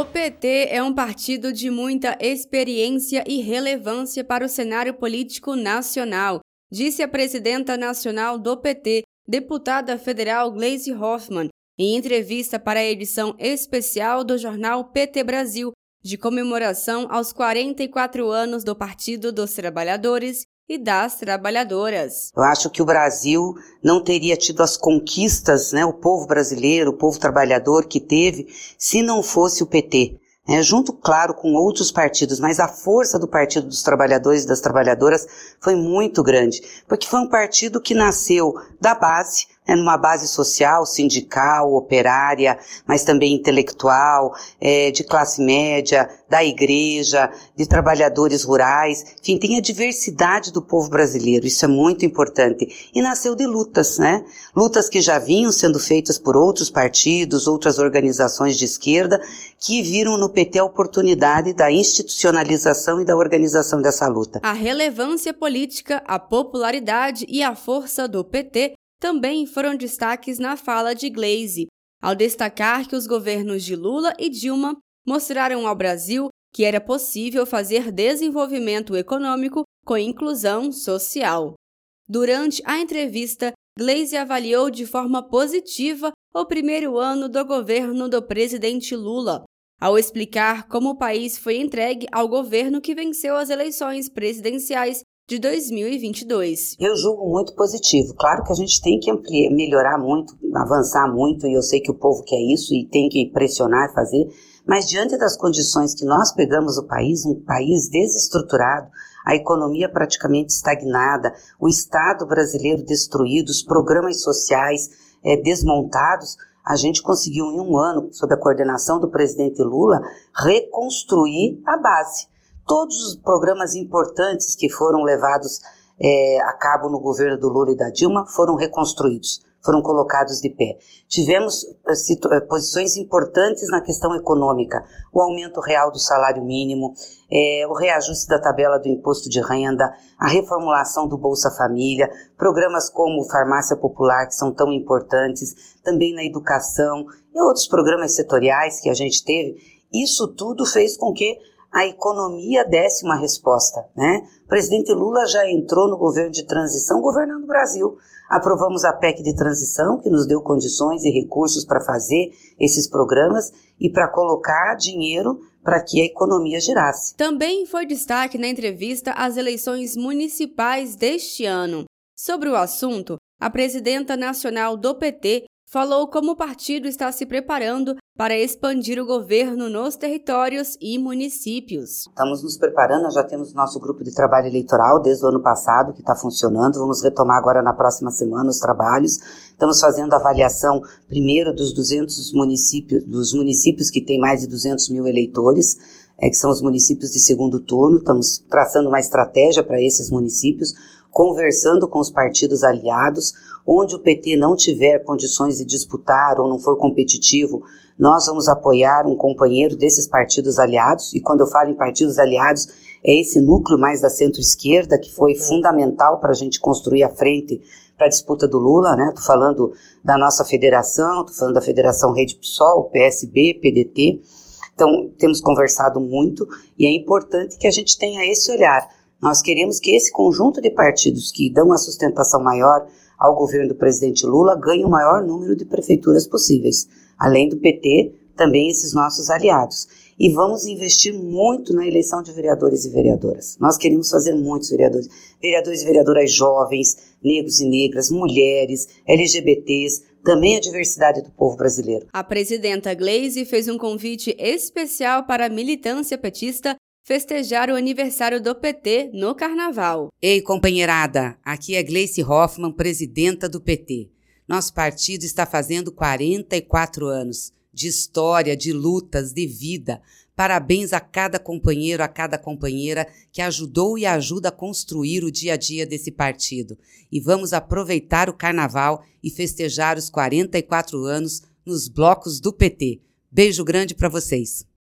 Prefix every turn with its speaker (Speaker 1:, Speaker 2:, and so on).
Speaker 1: O PT é um partido de muita experiência e relevância para o cenário político nacional, disse a presidenta nacional do PT, deputada federal Gleisi Hoffmann, em entrevista para a edição especial do jornal PT Brasil, de comemoração aos 44 anos do Partido dos Trabalhadores e das Trabalhadoras.
Speaker 2: Eu acho que o Brasil não teria tido as conquistas, né, o povo brasileiro, o povo trabalhador que teve, se não fosse o PT. É, junto, claro, com outros partidos, mas a força do Partido dos Trabalhadores e das Trabalhadoras foi muito grande, porque foi um partido que nasceu da base, é numa base social, sindical, operária, mas também intelectual, é, de classe média, da igreja, de trabalhadores rurais, enfim, tem a diversidade do povo brasileiro, isso é muito importante. E nasceu de lutas, né? Lutas que já vinham sendo feitas por outros partidos, outras organizações de esquerda, que viram no PT a oportunidade da institucionalização e da organização dessa luta.
Speaker 1: A relevância política, a popularidade e a força do PT também foram destaques na fala de Glaze, ao destacar que os governos de Lula e Dilma mostraram ao Brasil que era possível fazer desenvolvimento econômico com inclusão social. Durante a entrevista, Glaze avaliou de forma positiva o primeiro ano do governo do presidente Lula, ao explicar como o país foi entregue ao governo que venceu as eleições presidenciais de 2022.
Speaker 2: Eu julgo muito positivo. Claro que a gente tem que ampliar, melhorar muito, avançar muito, e eu sei que o povo quer isso e tem que pressionar e fazer, mas diante das condições que nós pegamos o país, um país desestruturado, a economia praticamente estagnada, o Estado brasileiro destruído, os programas sociais é, desmontados, a gente conseguiu em um ano, sob a coordenação do presidente Lula, reconstruir a base todos os programas importantes que foram levados é, a cabo no governo do Lula e da Dilma foram reconstruídos, foram colocados de pé. Tivemos é, é, posições importantes na questão econômica, o aumento real do salário mínimo, é, o reajuste da tabela do imposto de renda, a reformulação do Bolsa Família, programas como Farmácia Popular, que são tão importantes, também na educação e outros programas setoriais que a gente teve. Isso tudo fez com que a economia desse uma resposta, né? O presidente Lula já entrou no governo de transição governando o Brasil. Aprovamos a PEC de transição, que nos deu condições e recursos para fazer esses programas e para colocar dinheiro para que a economia girasse.
Speaker 1: Também foi destaque na entrevista às eleições municipais deste ano. Sobre o assunto, a presidenta nacional do PT falou como o partido está se preparando para expandir o governo nos territórios e municípios.
Speaker 2: Estamos nos preparando, já temos nosso grupo de trabalho eleitoral desde o ano passado que está funcionando. Vamos retomar agora na próxima semana os trabalhos. Estamos fazendo avaliação primeiro dos 200 municípios, dos municípios que têm mais de 200 mil eleitores. É, que são os municípios de segundo turno, estamos traçando uma estratégia para esses municípios, conversando com os partidos aliados, onde o PT não tiver condições de disputar ou não for competitivo, nós vamos apoiar um companheiro desses partidos aliados, e quando eu falo em partidos aliados, é esse núcleo mais da centro-esquerda que foi fundamental para a gente construir a frente para a disputa do Lula, né? Tô falando da nossa federação, tô falando da Federação Rede PSOL, PSB, PDT. Então, temos conversado muito e é importante que a gente tenha esse olhar. Nós queremos que esse conjunto de partidos que dão a sustentação maior ao governo do presidente Lula ganhe o maior número de prefeituras possíveis. Além do PT, também esses nossos aliados. E vamos investir muito na eleição de vereadores e vereadoras. Nós queremos fazer muitos vereadores. Vereadores e vereadoras jovens, negros e negras, mulheres, LGBTs, também a diversidade do povo brasileiro.
Speaker 1: A presidenta Glaze fez um convite especial para a militância petista festejar o aniversário do PT no Carnaval.
Speaker 3: Ei, companheirada, aqui é Gleice Hoffmann, presidenta do PT. Nosso partido está fazendo 44 anos de história, de lutas, de vida. Parabéns a cada companheiro, a cada companheira que ajudou e ajuda a construir o dia a dia desse partido. E vamos aproveitar o carnaval e festejar os 44 anos nos blocos do PT. Beijo grande para vocês.